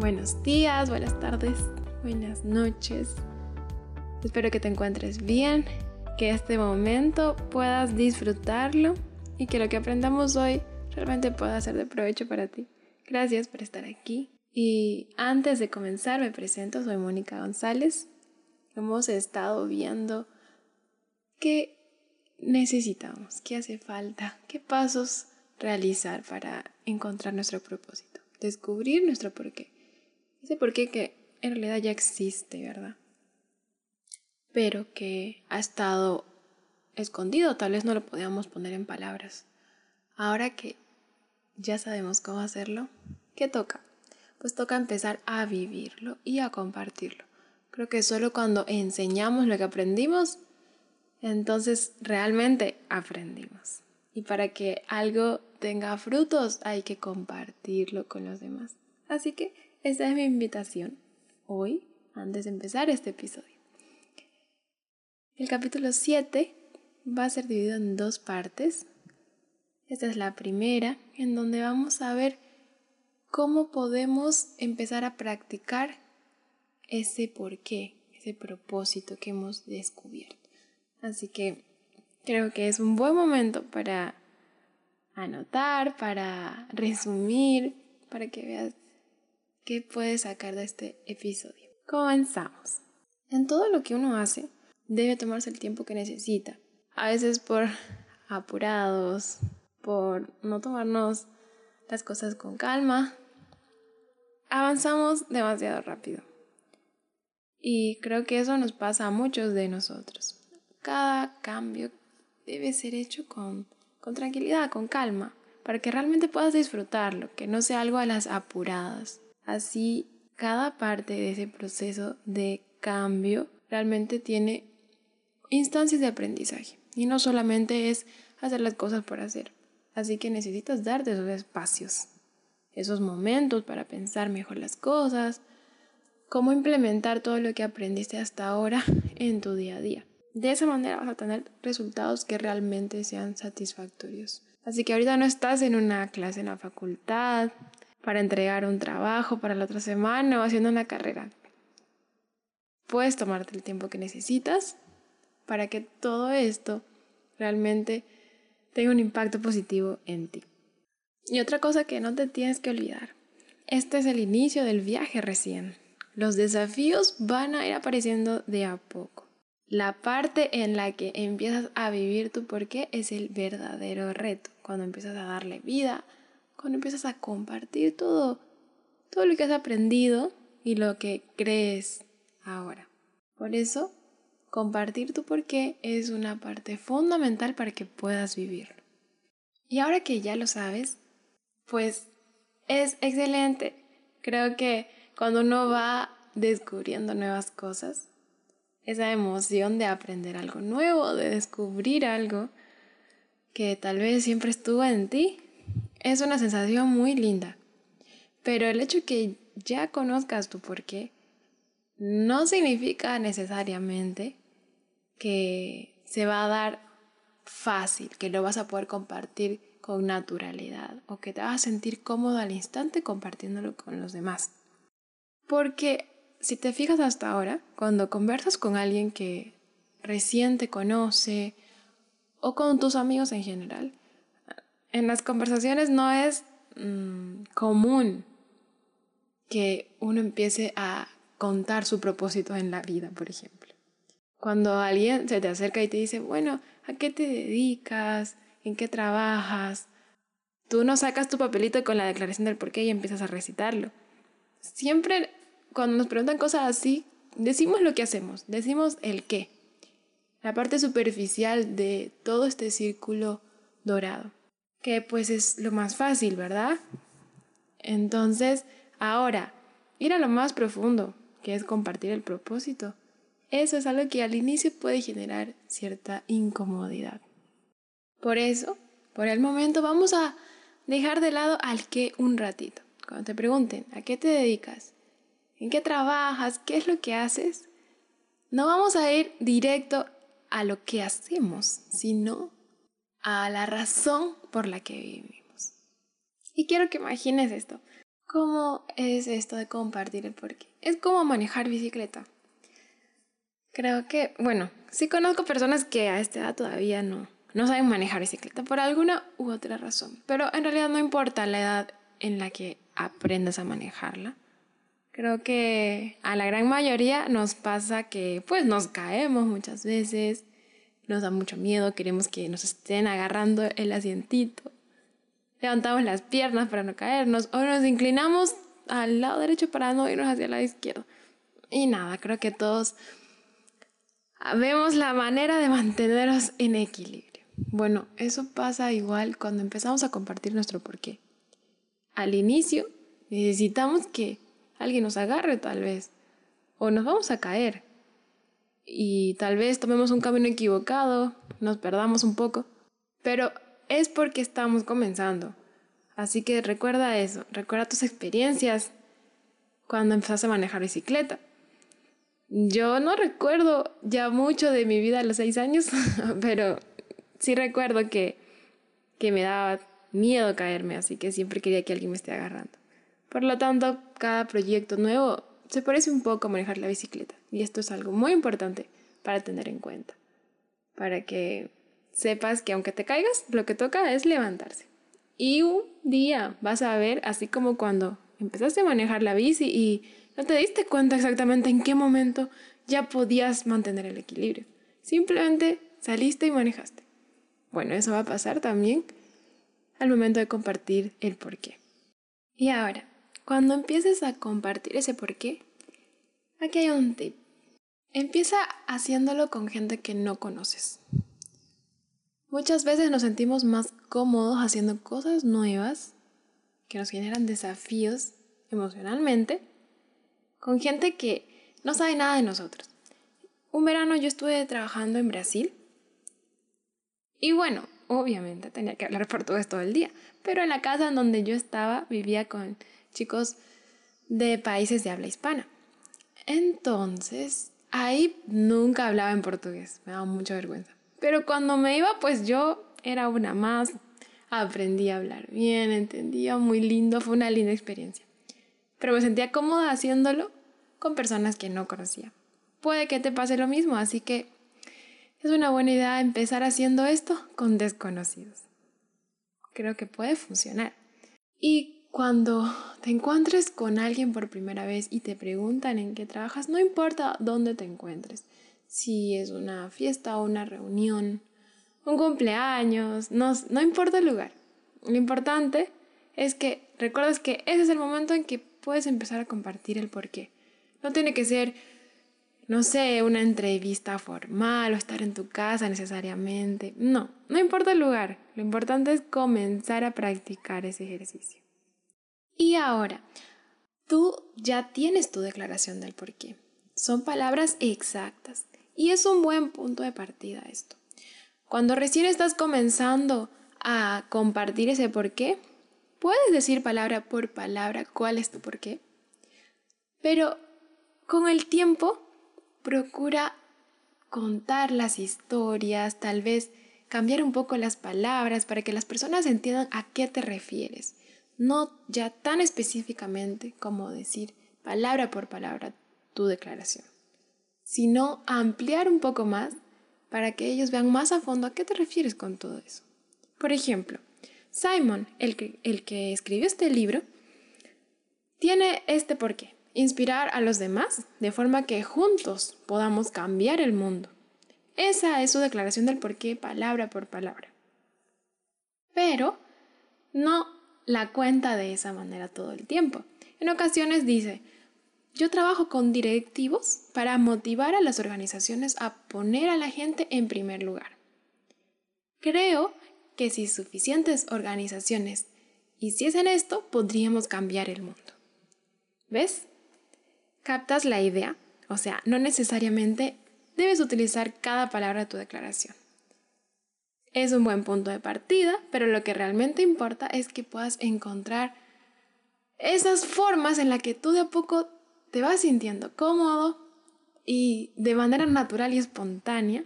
Buenos días, buenas tardes, buenas noches. Espero que te encuentres bien, que este momento puedas disfrutarlo y que lo que aprendamos hoy realmente pueda ser de provecho para ti. Gracias por estar aquí. Y antes de comenzar me presento, soy Mónica González. Hemos estado viendo qué necesitamos, qué hace falta, qué pasos realizar para encontrar nuestro propósito, descubrir nuestro porqué. Ese porqué que en realidad ya existe, ¿verdad? Pero que ha estado escondido, tal vez no lo podíamos poner en palabras. Ahora que ya sabemos cómo hacerlo, ¿qué toca? Pues toca empezar a vivirlo y a compartirlo. Creo que solo cuando enseñamos lo que aprendimos, entonces realmente aprendimos. Y para que algo tenga frutos hay que compartirlo con los demás. Así que esa es mi invitación hoy, antes de empezar este episodio. El capítulo 7 va a ser dividido en dos partes. Esta es la primera, en donde vamos a ver cómo podemos empezar a practicar ese porqué, ese propósito que hemos descubierto. Así que creo que es un buen momento para anotar, para resumir, para que veas qué puedes sacar de este episodio. Comenzamos. En todo lo que uno hace, debe tomarse el tiempo que necesita. A veces por apurados, por no tomarnos las cosas con calma, avanzamos demasiado rápido. Y creo que eso nos pasa a muchos de nosotros. Cada cambio debe ser hecho con, con tranquilidad, con calma, para que realmente puedas disfrutarlo, que no sea algo a las apuradas. Así, cada parte de ese proceso de cambio realmente tiene instancias de aprendizaje. Y no solamente es hacer las cosas por hacer. Así que necesitas darte esos espacios, esos momentos para pensar mejor las cosas, cómo implementar todo lo que aprendiste hasta ahora en tu día a día. De esa manera vas a tener resultados que realmente sean satisfactorios. Así que ahorita no estás en una clase en la facultad para entregar un trabajo para la otra semana o haciendo una carrera. Puedes tomarte el tiempo que necesitas para que todo esto realmente tenga un impacto positivo en ti. Y otra cosa que no te tienes que olvidar. Este es el inicio del viaje recién. Los desafíos van a ir apareciendo de a poco. La parte en la que empiezas a vivir tu porqué es el verdadero reto. Cuando empiezas a darle vida, cuando empiezas a compartir todo, todo lo que has aprendido y lo que crees ahora. Por eso, compartir tu porqué es una parte fundamental para que puedas vivirlo. Y ahora que ya lo sabes, pues es excelente. Creo que cuando uno va descubriendo nuevas cosas, esa emoción de aprender algo nuevo, de descubrir algo que tal vez siempre estuvo en ti, es una sensación muy linda. Pero el hecho que ya conozcas tu porqué no significa necesariamente que se va a dar fácil, que lo vas a poder compartir con naturalidad o que te vas a sentir cómodo al instante compartiéndolo con los demás. Porque si te fijas hasta ahora, cuando conversas con alguien que recién te conoce o con tus amigos en general, en las conversaciones no es mm, común que uno empiece a contar su propósito en la vida, por ejemplo. Cuando alguien se te acerca y te dice, bueno, ¿a qué te dedicas? ¿En qué trabajas? Tú no sacas tu papelito con la declaración del porqué y empiezas a recitarlo. Siempre cuando nos preguntan cosas así, decimos lo que hacemos, decimos el qué, la parte superficial de todo este círculo dorado, que pues es lo más fácil, ¿verdad? Entonces, ahora, ir a lo más profundo, que es compartir el propósito, eso es algo que al inicio puede generar cierta incomodidad. Por eso, por el momento, vamos a dejar de lado al qué un ratito. Cuando te pregunten, ¿a qué te dedicas? en qué trabajas, qué es lo que haces, no vamos a ir directo a lo que hacemos, sino a la razón por la que vivimos. Y quiero que imagines esto, ¿Cómo es esto de compartir el porqué? Es como manejar bicicleta. Creo que, bueno, sí conozco personas que a esta edad todavía no, no saben manejar bicicleta por alguna u otra razón, pero en realidad no importa la edad en la que aprendas a manejarla. Creo que a la gran mayoría nos pasa que pues nos caemos muchas veces, nos da mucho miedo, queremos que nos estén agarrando el asientito, levantamos las piernas para no caernos o nos inclinamos al lado derecho para no irnos hacia el lado izquierdo. Y nada, creo que todos vemos la manera de mantenernos en equilibrio. Bueno, eso pasa igual cuando empezamos a compartir nuestro porqué. Al inicio necesitamos que alguien nos agarre tal vez, o nos vamos a caer. Y tal vez tomemos un camino equivocado, nos perdamos un poco, pero es porque estamos comenzando. Así que recuerda eso, recuerda tus experiencias cuando empezaste a manejar bicicleta. Yo no recuerdo ya mucho de mi vida a los seis años, pero sí recuerdo que, que me daba miedo caerme, así que siempre quería que alguien me esté agarrando. Por lo tanto, cada proyecto nuevo se parece un poco a manejar la bicicleta, y esto es algo muy importante para tener en cuenta, para que sepas que aunque te caigas, lo que toca es levantarse. Y un día vas a ver, así como cuando empezaste a manejar la bici y no te diste cuenta exactamente en qué momento ya podías mantener el equilibrio. Simplemente saliste y manejaste. Bueno, eso va a pasar también al momento de compartir el porqué. Y ahora, cuando empieces a compartir ese porqué, aquí hay un tip. Empieza haciéndolo con gente que no conoces. Muchas veces nos sentimos más cómodos haciendo cosas nuevas que nos generan desafíos emocionalmente con gente que no sabe nada de nosotros. Un verano yo estuve trabajando en Brasil y bueno, obviamente tenía que hablar portugués todo el día, pero en la casa en donde yo estaba vivía con chicos de países de habla hispana. Entonces, ahí nunca hablaba en portugués, me daba mucha vergüenza. Pero cuando me iba, pues yo era una más, aprendí a hablar bien, entendía muy lindo, fue una linda experiencia. Pero me sentía cómoda haciéndolo con personas que no conocía. Puede que te pase lo mismo, así que es una buena idea empezar haciendo esto con desconocidos. Creo que puede funcionar. Y cuando te encuentres con alguien por primera vez y te preguntan en qué trabajas, no importa dónde te encuentres si es una fiesta o una reunión, un cumpleaños, no, no importa el lugar. Lo importante es que recuerdes que ese es el momento en que puedes empezar a compartir el porqué. No tiene que ser, no sé, una entrevista formal o estar en tu casa necesariamente. No, no importa el lugar. Lo importante es comenzar a practicar ese ejercicio. Y ahora, tú ya tienes tu declaración del porqué. Son palabras exactas. Y es un buen punto de partida esto. Cuando recién estás comenzando a compartir ese por qué, puedes decir palabra por palabra cuál es tu por qué. Pero con el tiempo, procura contar las historias, tal vez cambiar un poco las palabras para que las personas entiendan a qué te refieres. No ya tan específicamente como decir palabra por palabra tu declaración sino ampliar un poco más para que ellos vean más a fondo a qué te refieres con todo eso. Por ejemplo, Simon, el que, el que escribió este libro, tiene este porqué, inspirar a los demás de forma que juntos podamos cambiar el mundo. Esa es su declaración del porqué palabra por palabra. Pero no la cuenta de esa manera todo el tiempo. En ocasiones dice, yo trabajo con directivos para motivar a las organizaciones a poner a la gente en primer lugar. Creo que si suficientes organizaciones hiciesen esto, podríamos cambiar el mundo. ¿Ves? ¿Captas la idea? O sea, no necesariamente debes utilizar cada palabra de tu declaración. Es un buen punto de partida, pero lo que realmente importa es que puedas encontrar esas formas en las que tú de a poco te vas sintiendo cómodo y de manera natural y espontánea,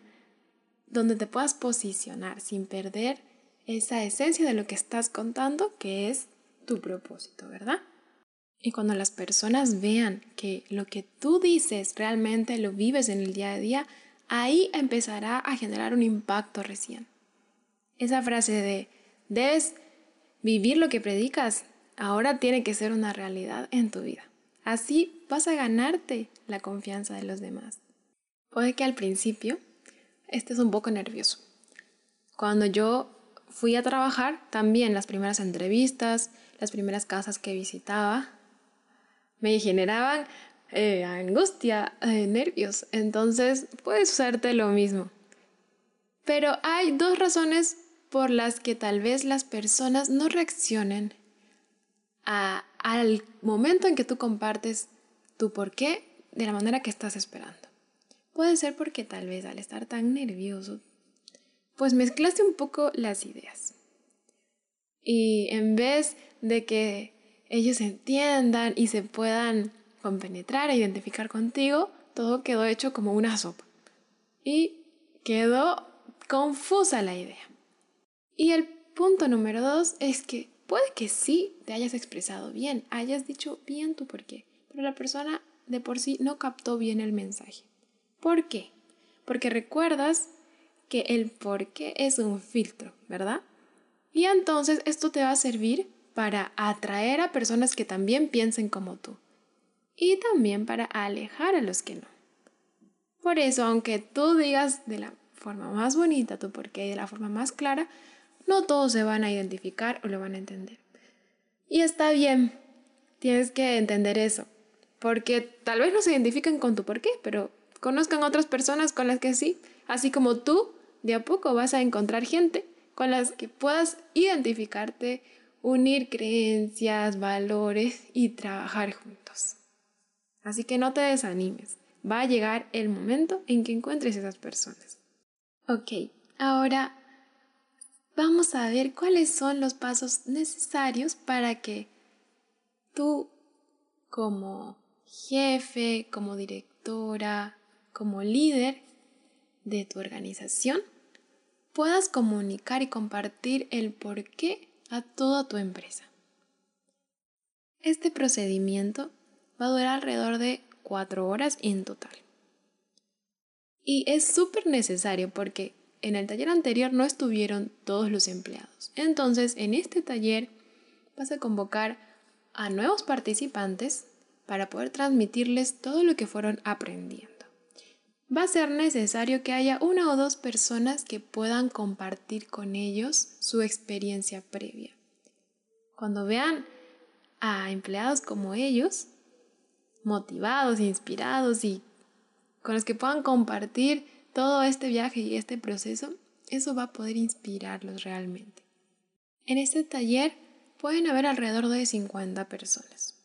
donde te puedas posicionar sin perder esa esencia de lo que estás contando, que es tu propósito, ¿verdad? Y cuando las personas vean que lo que tú dices realmente lo vives en el día a día, ahí empezará a generar un impacto recién. Esa frase de debes vivir lo que predicas ahora tiene que ser una realidad en tu vida. Así vas a ganarte la confianza de los demás. Puede que al principio estés un poco nervioso. Cuando yo fui a trabajar, también las primeras entrevistas, las primeras casas que visitaba, me generaban eh, angustia, eh, nervios. Entonces puedes usarte lo mismo. Pero hay dos razones por las que tal vez las personas no reaccionen al momento en que tú compartes tu por qué de la manera que estás esperando. Puede ser porque tal vez al estar tan nervioso, pues mezclaste un poco las ideas. Y en vez de que ellos entiendan y se puedan compenetrar e identificar contigo, todo quedó hecho como una sopa. Y quedó confusa la idea. Y el punto número dos es que puede que sí te hayas expresado bien, hayas dicho bien tu por qué, pero la persona de por sí no captó bien el mensaje. ¿Por qué? Porque recuerdas que el por qué es un filtro, ¿verdad? Y entonces esto te va a servir para atraer a personas que también piensen como tú y también para alejar a los que no. Por eso, aunque tú digas de la forma más bonita tu por qué y de la forma más clara, no todos se van a identificar o lo van a entender. Y está bien, tienes que entender eso, porque tal vez no se identifiquen con tu por qué, pero conozcan otras personas con las que sí, así como tú de a poco vas a encontrar gente con las que puedas identificarte, unir creencias, valores y trabajar juntos. Así que no te desanimes, va a llegar el momento en que encuentres esas personas. Ok, ahora vamos a ver cuáles son los pasos necesarios para que tú como jefe, como directora, como líder de tu organización, puedas comunicar y compartir el por qué a toda tu empresa. Este procedimiento va a durar alrededor de cuatro horas en total. Y es súper necesario porque en el taller anterior no estuvieron todos los empleados. Entonces, en este taller vas a convocar a nuevos participantes para poder transmitirles todo lo que fueron aprendiendo. Va a ser necesario que haya una o dos personas que puedan compartir con ellos su experiencia previa. Cuando vean a empleados como ellos, motivados, inspirados y con los que puedan compartir todo este viaje y este proceso, eso va a poder inspirarlos realmente. En este taller pueden haber alrededor de 50 personas.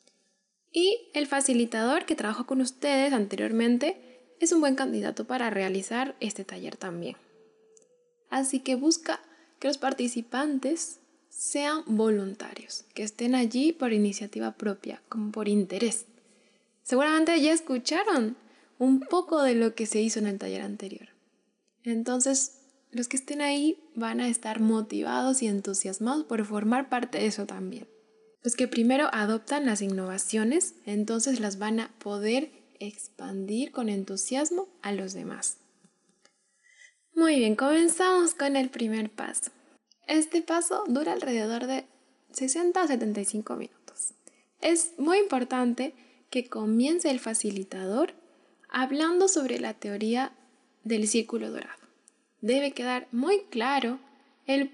Y el facilitador que trabajó con ustedes anteriormente es un buen candidato para realizar este taller también. Así que busca que los participantes sean voluntarios, que estén allí por iniciativa propia, como por interés. Seguramente ya escucharon un poco de lo que se hizo en el taller anterior. Entonces, los que estén ahí van a estar motivados y entusiasmados por formar parte de eso también. Los que primero adoptan las innovaciones, entonces las van a poder expandir con entusiasmo a los demás. Muy bien, comenzamos con el primer paso. Este paso dura alrededor de 60 a 75 minutos. Es muy importante que comience el facilitador hablando sobre la teoría del círculo dorado. Debe quedar muy claro el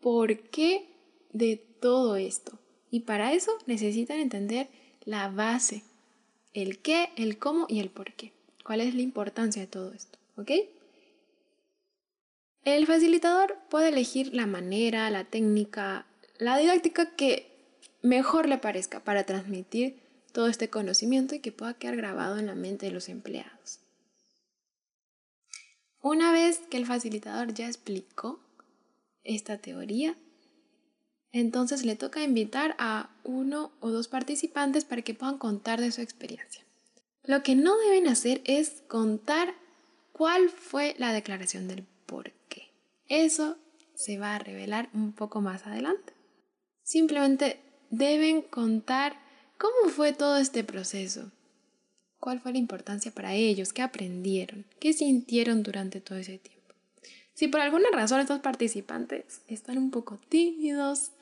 porqué de todo esto. Y para eso necesitan entender la base, el qué, el cómo y el por qué. ¿Cuál es la importancia de todo esto? ¿Ok? El facilitador puede elegir la manera, la técnica, la didáctica que mejor le parezca para transmitir todo este conocimiento y que pueda quedar grabado en la mente de los empleados. Una vez que el facilitador ya explicó esta teoría, entonces le toca invitar a uno o dos participantes para que puedan contar de su experiencia. Lo que no deben hacer es contar cuál fue la declaración del por qué. Eso se va a revelar un poco más adelante. Simplemente deben contar ¿Cómo fue todo este proceso? ¿Cuál fue la importancia para ellos? ¿Qué aprendieron? ¿Qué sintieron durante todo ese tiempo? Si por alguna razón estos participantes están un poco tímidos,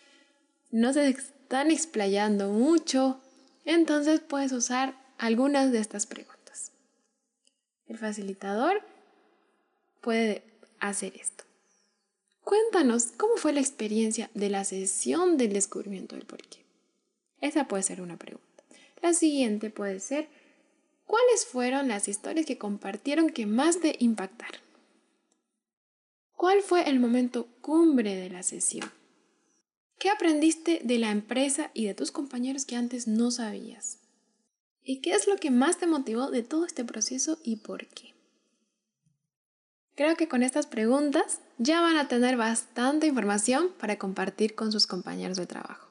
no se están explayando mucho, entonces puedes usar algunas de estas preguntas. El facilitador puede hacer esto. Cuéntanos cómo fue la experiencia de la sesión del descubrimiento del porqué. Esa puede ser una pregunta. La siguiente puede ser, ¿cuáles fueron las historias que compartieron que más te impactaron? ¿Cuál fue el momento cumbre de la sesión? ¿Qué aprendiste de la empresa y de tus compañeros que antes no sabías? ¿Y qué es lo que más te motivó de todo este proceso y por qué? Creo que con estas preguntas ya van a tener bastante información para compartir con sus compañeros de trabajo.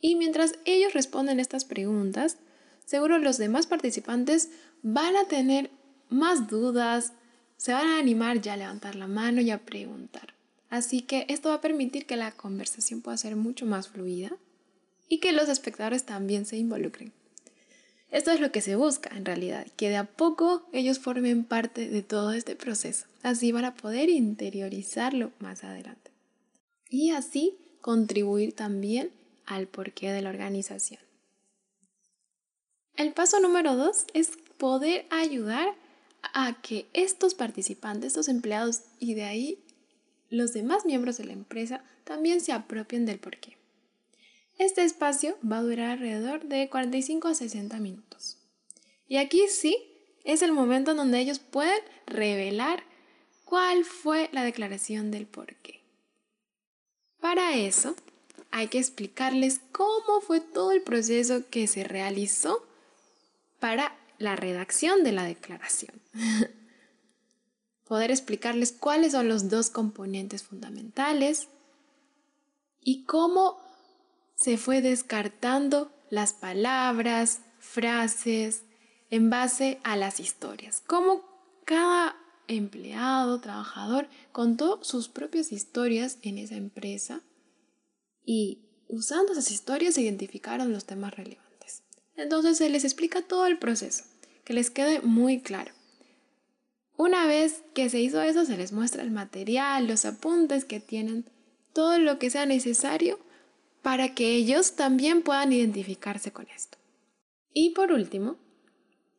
Y mientras ellos responden estas preguntas, seguro los demás participantes van a tener más dudas, se van a animar ya a levantar la mano y a preguntar. Así que esto va a permitir que la conversación pueda ser mucho más fluida y que los espectadores también se involucren. Esto es lo que se busca en realidad, que de a poco ellos formen parte de todo este proceso. Así van a poder interiorizarlo más adelante. Y así contribuir también al porqué de la organización. El paso número dos es poder ayudar a que estos participantes, estos empleados y de ahí los demás miembros de la empresa también se apropien del porqué. Este espacio va a durar alrededor de 45 a 60 minutos. Y aquí sí es el momento en donde ellos pueden revelar cuál fue la declaración del porqué. Para eso, hay que explicarles cómo fue todo el proceso que se realizó para la redacción de la declaración. Poder explicarles cuáles son los dos componentes fundamentales y cómo se fue descartando las palabras, frases, en base a las historias. Cómo cada empleado, trabajador, contó sus propias historias en esa empresa y usando esas historias se identificaron los temas relevantes. Entonces se les explica todo el proceso, que les quede muy claro. Una vez que se hizo eso, se les muestra el material, los apuntes que tienen, todo lo que sea necesario para que ellos también puedan identificarse con esto. Y por último,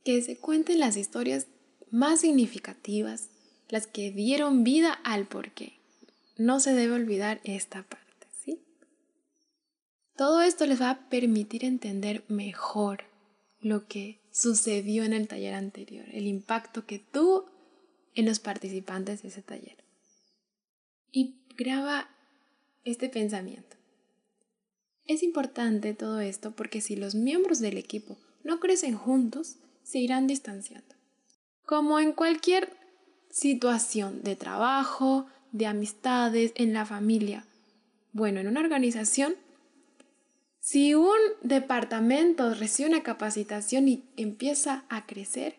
que se cuenten las historias más significativas, las que dieron vida al porqué. No se debe olvidar esta parte. Todo esto les va a permitir entender mejor lo que sucedió en el taller anterior, el impacto que tuvo en los participantes de ese taller. Y graba este pensamiento. Es importante todo esto porque si los miembros del equipo no crecen juntos, se irán distanciando. Como en cualquier situación de trabajo, de amistades, en la familia. Bueno, en una organización si un departamento recibe una capacitación y empieza a crecer,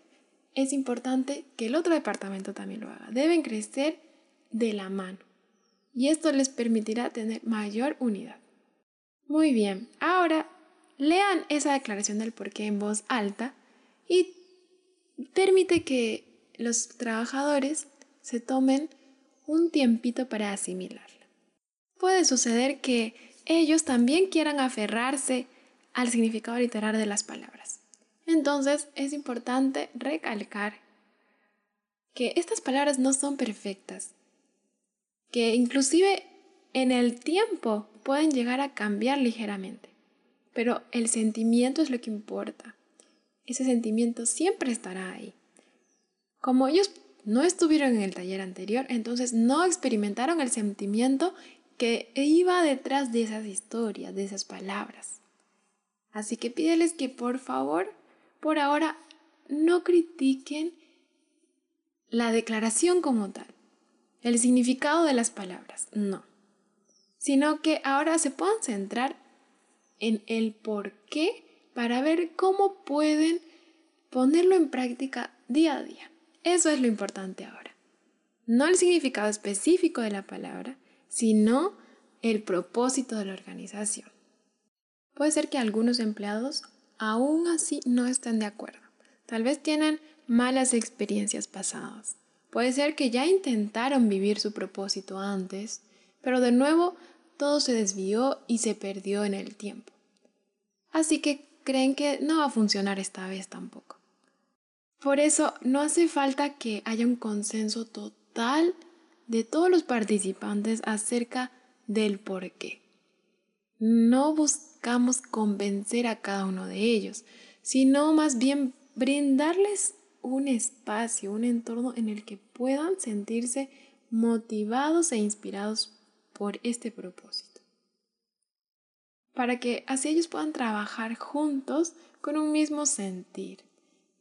es importante que el otro departamento también lo haga. Deben crecer de la mano. Y esto les permitirá tener mayor unidad. Muy bien, ahora lean esa declaración del porqué en voz alta y permite que los trabajadores se tomen un tiempito para asimilarla. Puede suceder que ellos también quieran aferrarse al significado literal de las palabras. Entonces es importante recalcar que estas palabras no son perfectas, que inclusive en el tiempo pueden llegar a cambiar ligeramente, pero el sentimiento es lo que importa. Ese sentimiento siempre estará ahí. Como ellos no estuvieron en el taller anterior, entonces no experimentaron el sentimiento que iba detrás de esas historias, de esas palabras. Así que pídeles que por favor, por ahora, no critiquen la declaración como tal, el significado de las palabras, no, sino que ahora se puedan centrar en el por qué para ver cómo pueden ponerlo en práctica día a día. Eso es lo importante ahora. No el significado específico de la palabra, sino el propósito de la organización. Puede ser que algunos empleados aún así no estén de acuerdo. Tal vez tienen malas experiencias pasadas. Puede ser que ya intentaron vivir su propósito antes, pero de nuevo todo se desvió y se perdió en el tiempo. Así que creen que no va a funcionar esta vez tampoco. Por eso no hace falta que haya un consenso total de todos los participantes acerca del por qué. No buscamos convencer a cada uno de ellos, sino más bien brindarles un espacio, un entorno en el que puedan sentirse motivados e inspirados por este propósito. Para que así ellos puedan trabajar juntos con un mismo sentir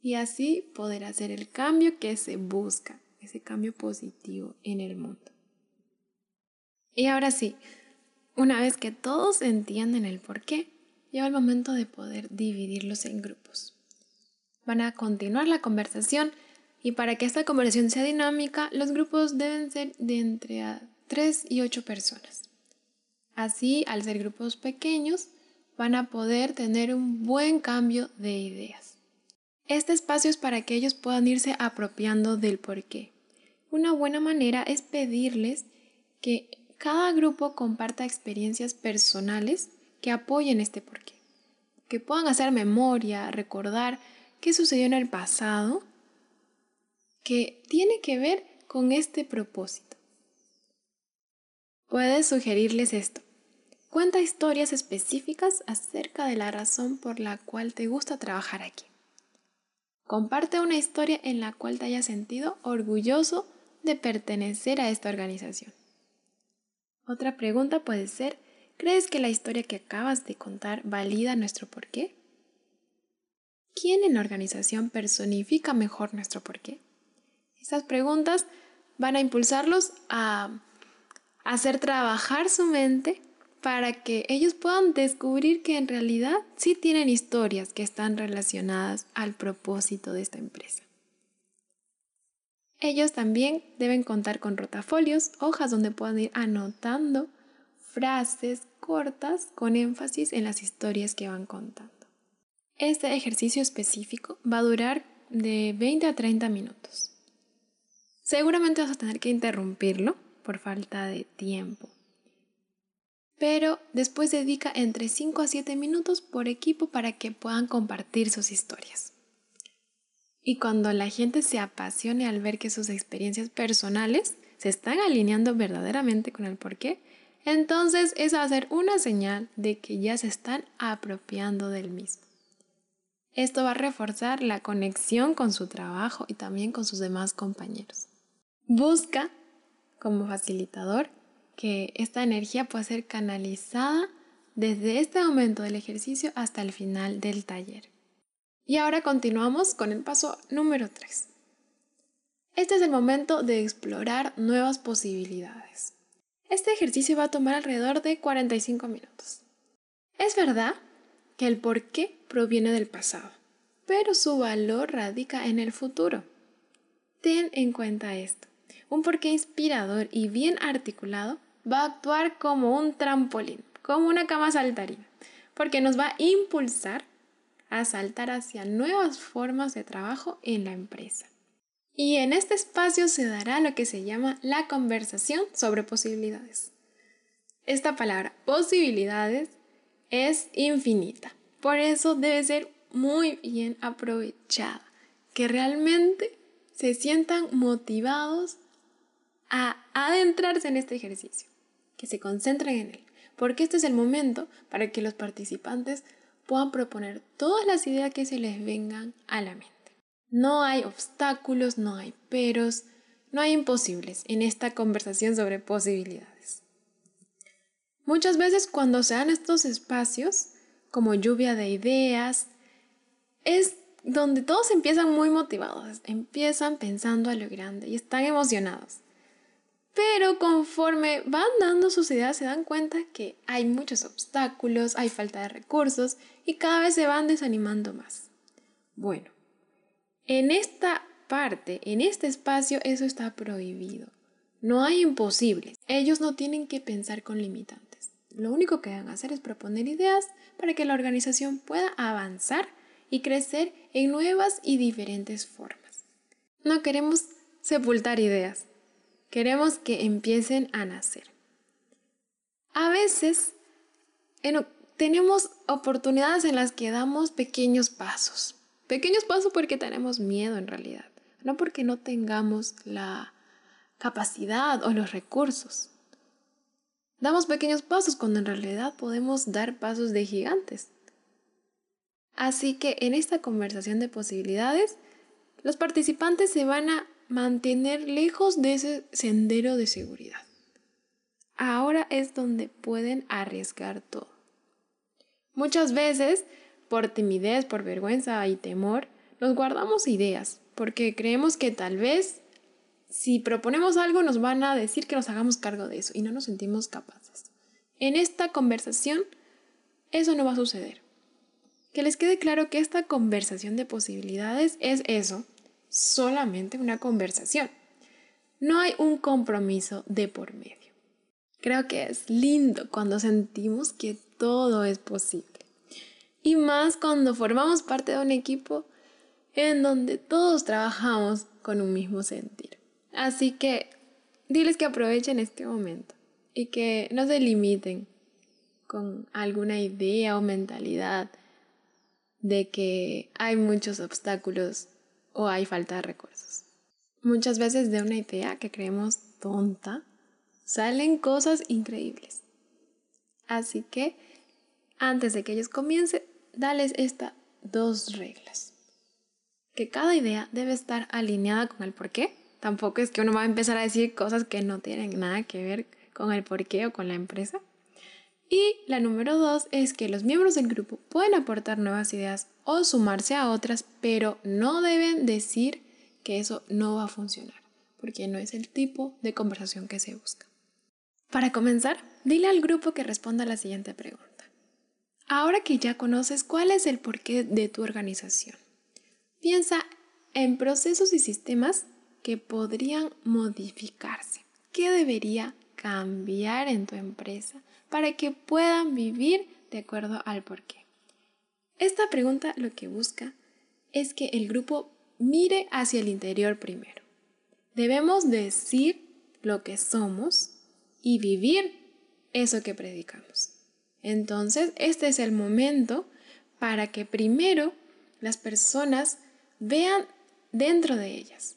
y así poder hacer el cambio que se busca, ese cambio positivo en el mundo. Y ahora sí, una vez que todos entienden el por qué, llega el momento de poder dividirlos en grupos. Van a continuar la conversación y para que esta conversación sea dinámica, los grupos deben ser de entre 3 y 8 personas. Así, al ser grupos pequeños, van a poder tener un buen cambio de ideas. Este espacio es para que ellos puedan irse apropiando del porqué. Una buena manera es pedirles que cada grupo comparta experiencias personales que apoyen este porqué. Que puedan hacer memoria, recordar qué sucedió en el pasado que tiene que ver con este propósito. Puedes sugerirles esto. Cuenta historias específicas acerca de la razón por la cual te gusta trabajar aquí. Comparte una historia en la cual te hayas sentido orgulloso de pertenecer a esta organización. Otra pregunta puede ser, ¿crees que la historia que acabas de contar valida nuestro porqué? ¿Quién en la organización personifica mejor nuestro porqué? Estas preguntas van a impulsarlos a hacer trabajar su mente para que ellos puedan descubrir que en realidad sí tienen historias que están relacionadas al propósito de esta empresa. Ellos también deben contar con rotafolios, hojas donde puedan ir anotando frases cortas con énfasis en las historias que van contando. Este ejercicio específico va a durar de 20 a 30 minutos. Seguramente vas a tener que interrumpirlo por falta de tiempo. Pero después dedica entre 5 a 7 minutos por equipo para que puedan compartir sus historias. Y cuando la gente se apasione al ver que sus experiencias personales se están alineando verdaderamente con el porqué, entonces esa va a ser una señal de que ya se están apropiando del mismo. Esto va a reforzar la conexión con su trabajo y también con sus demás compañeros. Busca como facilitador que esta energía pueda ser canalizada desde este momento del ejercicio hasta el final del taller. Y ahora continuamos con el paso número 3. Este es el momento de explorar nuevas posibilidades. Este ejercicio va a tomar alrededor de 45 minutos. Es verdad que el por qué proviene del pasado, pero su valor radica en el futuro. Ten en cuenta esto. Un porqué inspirador y bien articulado va a actuar como un trampolín, como una cama saltarina, porque nos va a impulsar a saltar hacia nuevas formas de trabajo en la empresa. Y en este espacio se dará lo que se llama la conversación sobre posibilidades. Esta palabra posibilidades es infinita, por eso debe ser muy bien aprovechada, que realmente se sientan motivados a adentrarse en este ejercicio, que se concentren en él, porque este es el momento para que los participantes puedan proponer todas las ideas que se les vengan a la mente. No hay obstáculos, no hay peros, no hay imposibles en esta conversación sobre posibilidades. Muchas veces cuando se dan estos espacios, como lluvia de ideas, es donde todos empiezan muy motivados, empiezan pensando a lo grande y están emocionados. Pero conforme van dando sus ideas se dan cuenta que hay muchos obstáculos, hay falta de recursos y cada vez se van desanimando más. Bueno, en esta parte, en este espacio, eso está prohibido. No hay imposibles. Ellos no tienen que pensar con limitantes. Lo único que deben hacer es proponer ideas para que la organización pueda avanzar y crecer en nuevas y diferentes formas. No queremos sepultar ideas, queremos que empiecen a nacer. A veces tenemos oportunidades en las que damos pequeños pasos. Pequeños pasos porque tenemos miedo en realidad, no porque no tengamos la capacidad o los recursos. Damos pequeños pasos cuando en realidad podemos dar pasos de gigantes. Así que en esta conversación de posibilidades, los participantes se van a mantener lejos de ese sendero de seguridad. Ahora es donde pueden arriesgar todo. Muchas veces, por timidez, por vergüenza y temor, nos guardamos ideas, porque creemos que tal vez si proponemos algo nos van a decir que nos hagamos cargo de eso y no nos sentimos capaces. En esta conversación, eso no va a suceder. Que les quede claro que esta conversación de posibilidades es eso, solamente una conversación. No hay un compromiso de por medio. Creo que es lindo cuando sentimos que todo es posible. Y más cuando formamos parte de un equipo en donde todos trabajamos con un mismo sentir. Así que diles que aprovechen este momento y que no se limiten con alguna idea o mentalidad de que hay muchos obstáculos o hay falta de recursos. Muchas veces de una idea que creemos tonta salen cosas increíbles. Así que antes de que ellos comiencen, dales estas dos reglas. Que cada idea debe estar alineada con el porqué Tampoco es que uno va a empezar a decir cosas que no tienen nada que ver con el porqué o con la empresa. Y la número dos es que los miembros del grupo pueden aportar nuevas ideas o sumarse a otras, pero no deben decir que eso no va a funcionar, porque no es el tipo de conversación que se busca. Para comenzar, dile al grupo que responda a la siguiente pregunta. Ahora que ya conoces cuál es el porqué de tu organización, piensa en procesos y sistemas que podrían modificarse? ¿Qué debería cambiar en tu empresa para que puedan vivir de acuerdo al porqué? Esta pregunta lo que busca es que el grupo mire hacia el interior primero. Debemos decir lo que somos y vivir eso que predicamos. Entonces, este es el momento para que primero las personas vean dentro de ellas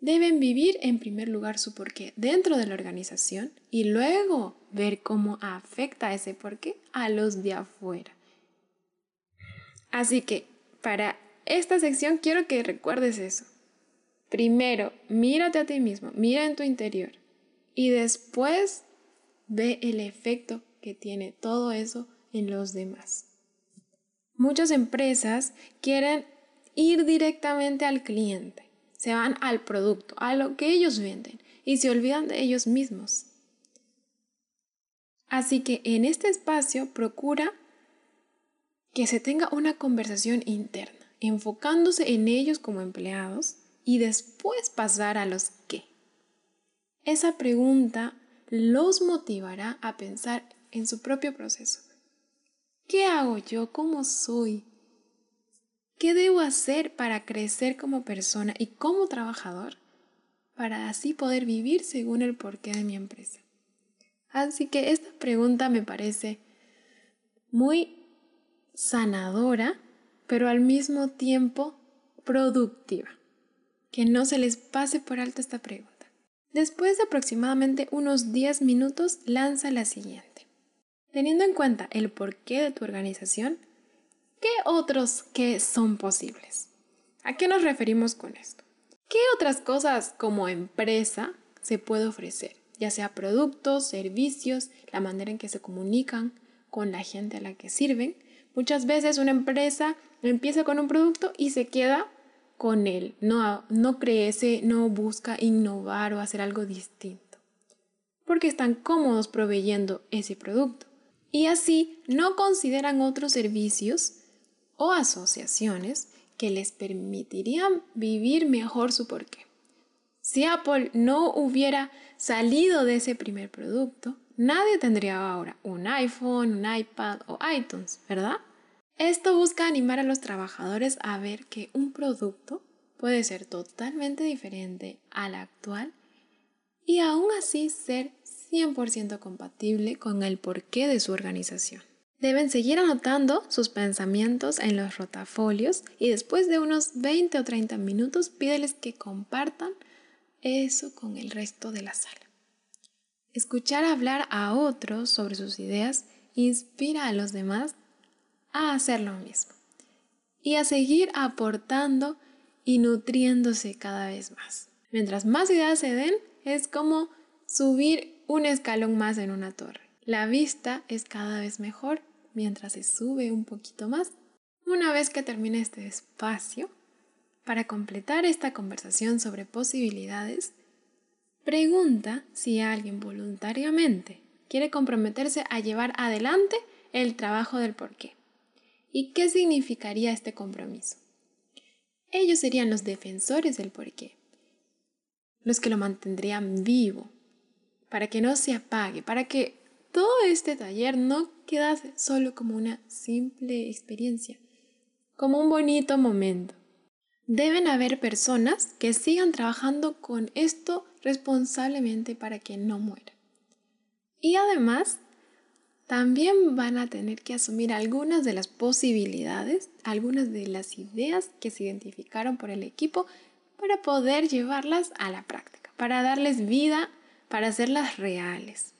deben vivir en primer lugar su porqué dentro de la organización y luego ver cómo afecta ese porqué a los de afuera. Así que para esta sección quiero que recuerdes eso. Primero, mírate a ti mismo, mira en tu interior y después ve el efecto que tiene todo eso en los demás. Muchas empresas quieren ir directamente al cliente se van al producto, a lo que ellos venden y se olvidan de ellos mismos. Así que en este espacio procura que se tenga una conversación interna, enfocándose en ellos como empleados y después pasar a los qué. Esa pregunta los motivará a pensar en su propio proceso. ¿Qué hago yo? ¿Cómo soy? ¿Qué debo hacer para crecer como persona y como trabajador? Para así poder vivir según el porqué de mi empresa. Así que esta pregunta me parece muy sanadora, pero al mismo tiempo productiva. Que no se les pase por alto esta pregunta. Después de aproximadamente unos 10 minutos, lanza la siguiente. Teniendo en cuenta el porqué de tu organización, ¿Qué otros que son posibles? ¿A qué nos referimos con esto? ¿Qué otras cosas como empresa se puede ofrecer? Ya sea productos, servicios, la manera en que se comunican con la gente a la que sirven. Muchas veces una empresa empieza con un producto y se queda con él. No, no crece, no busca innovar o hacer algo distinto. Porque están cómodos proveyendo ese producto. Y así no consideran otros servicios o asociaciones que les permitirían vivir mejor su porqué. Si Apple no hubiera salido de ese primer producto, nadie tendría ahora un iPhone, un iPad o iTunes, ¿verdad? Esto busca animar a los trabajadores a ver que un producto puede ser totalmente diferente al actual y aún así ser 100% compatible con el porqué de su organización. Deben seguir anotando sus pensamientos en los rotafolios y después de unos 20 o 30 minutos pídeles que compartan eso con el resto de la sala. Escuchar hablar a otros sobre sus ideas inspira a los demás a hacer lo mismo y a seguir aportando y nutriéndose cada vez más. Mientras más ideas se den, es como subir un escalón más en una torre. La vista es cada vez mejor mientras se sube un poquito más. Una vez que termine este espacio, para completar esta conversación sobre posibilidades, pregunta si alguien voluntariamente quiere comprometerse a llevar adelante el trabajo del porqué. ¿Y qué significaría este compromiso? Ellos serían los defensores del porqué, los que lo mantendrían vivo, para que no se apague, para que todo este taller no quedase solo como una simple experiencia, como un bonito momento. Deben haber personas que sigan trabajando con esto responsablemente para que no muera. Y además, también van a tener que asumir algunas de las posibilidades, algunas de las ideas que se identificaron por el equipo para poder llevarlas a la práctica, para darles vida, para hacerlas reales.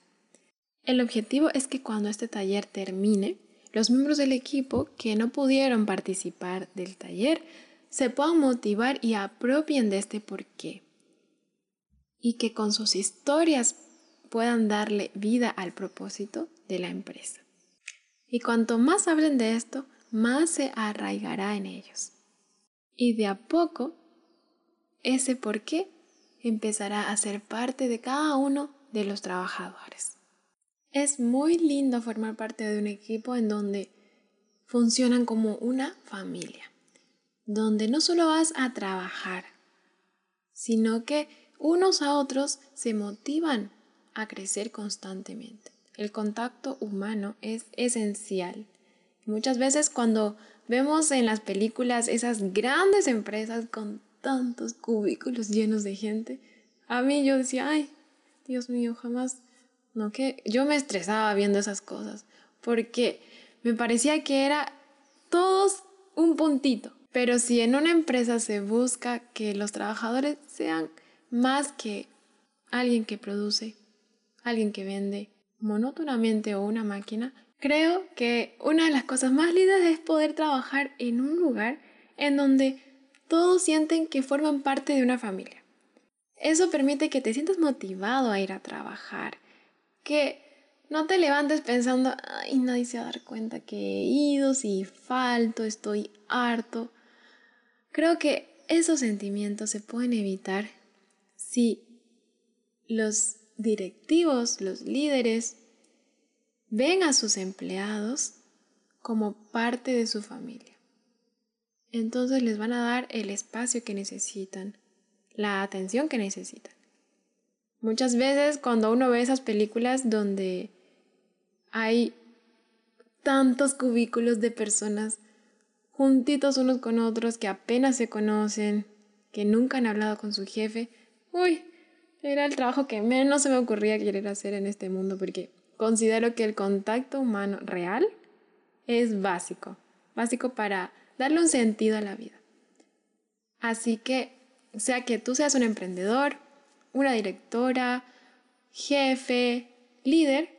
El objetivo es que cuando este taller termine, los miembros del equipo que no pudieron participar del taller se puedan motivar y apropien de este porqué. Y que con sus historias puedan darle vida al propósito de la empresa. Y cuanto más hablen de esto, más se arraigará en ellos. Y de a poco, ese por qué empezará a ser parte de cada uno de los trabajadores. Es muy lindo formar parte de un equipo en donde funcionan como una familia, donde no solo vas a trabajar, sino que unos a otros se motivan a crecer constantemente. El contacto humano es esencial. Muchas veces cuando vemos en las películas esas grandes empresas con tantos cubículos llenos de gente, a mí yo decía, ay, Dios mío, jamás, no, que yo me estresaba viendo esas cosas, porque me parecía que era todos un puntito. Pero si en una empresa se busca que los trabajadores sean más que alguien que produce, alguien que vende monótonamente o una máquina, creo que una de las cosas más lindas es poder trabajar en un lugar en donde todos sienten que forman parte de una familia. Eso permite que te sientas motivado a ir a trabajar, que no te levantes pensando, ay, nadie se va a dar cuenta que he ido, si falto, estoy harto. Creo que esos sentimientos se pueden evitar si los directivos, los líderes, ven a sus empleados como parte de su familia. Entonces les van a dar el espacio que necesitan, la atención que necesitan. Muchas veces cuando uno ve esas películas donde hay tantos cubículos de personas juntitos unos con otros que apenas se conocen, que nunca han hablado con su jefe, uy, era el trabajo que menos se me ocurría querer hacer en este mundo porque considero que el contacto humano real es básico, básico para darle un sentido a la vida. Así que, sea que tú seas un emprendedor, una directora, jefe, líder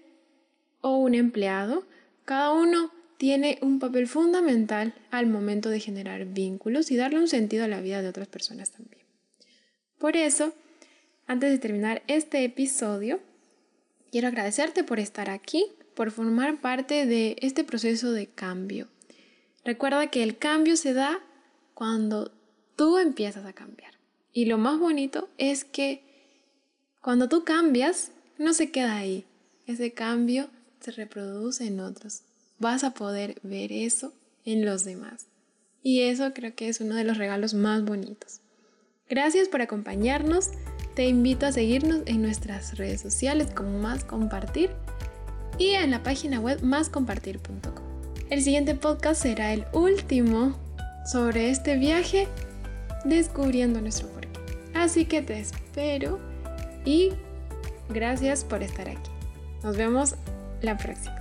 o un empleado, cada uno tiene un papel fundamental al momento de generar vínculos y darle un sentido a la vida de otras personas también. Por eso, antes de terminar este episodio, quiero agradecerte por estar aquí, por formar parte de este proceso de cambio. Recuerda que el cambio se da cuando tú empiezas a cambiar. Y lo más bonito es que cuando tú cambias, no se queda ahí. Ese cambio se reproduce en otros. Vas a poder ver eso en los demás. Y eso creo que es uno de los regalos más bonitos. Gracias por acompañarnos. Te invito a seguirnos en nuestras redes sociales como más compartir y en la página web máscompartir.com. El siguiente podcast será el último sobre este viaje descubriendo nuestro porqué. Así que te espero y gracias por estar aquí. Nos vemos la próxima.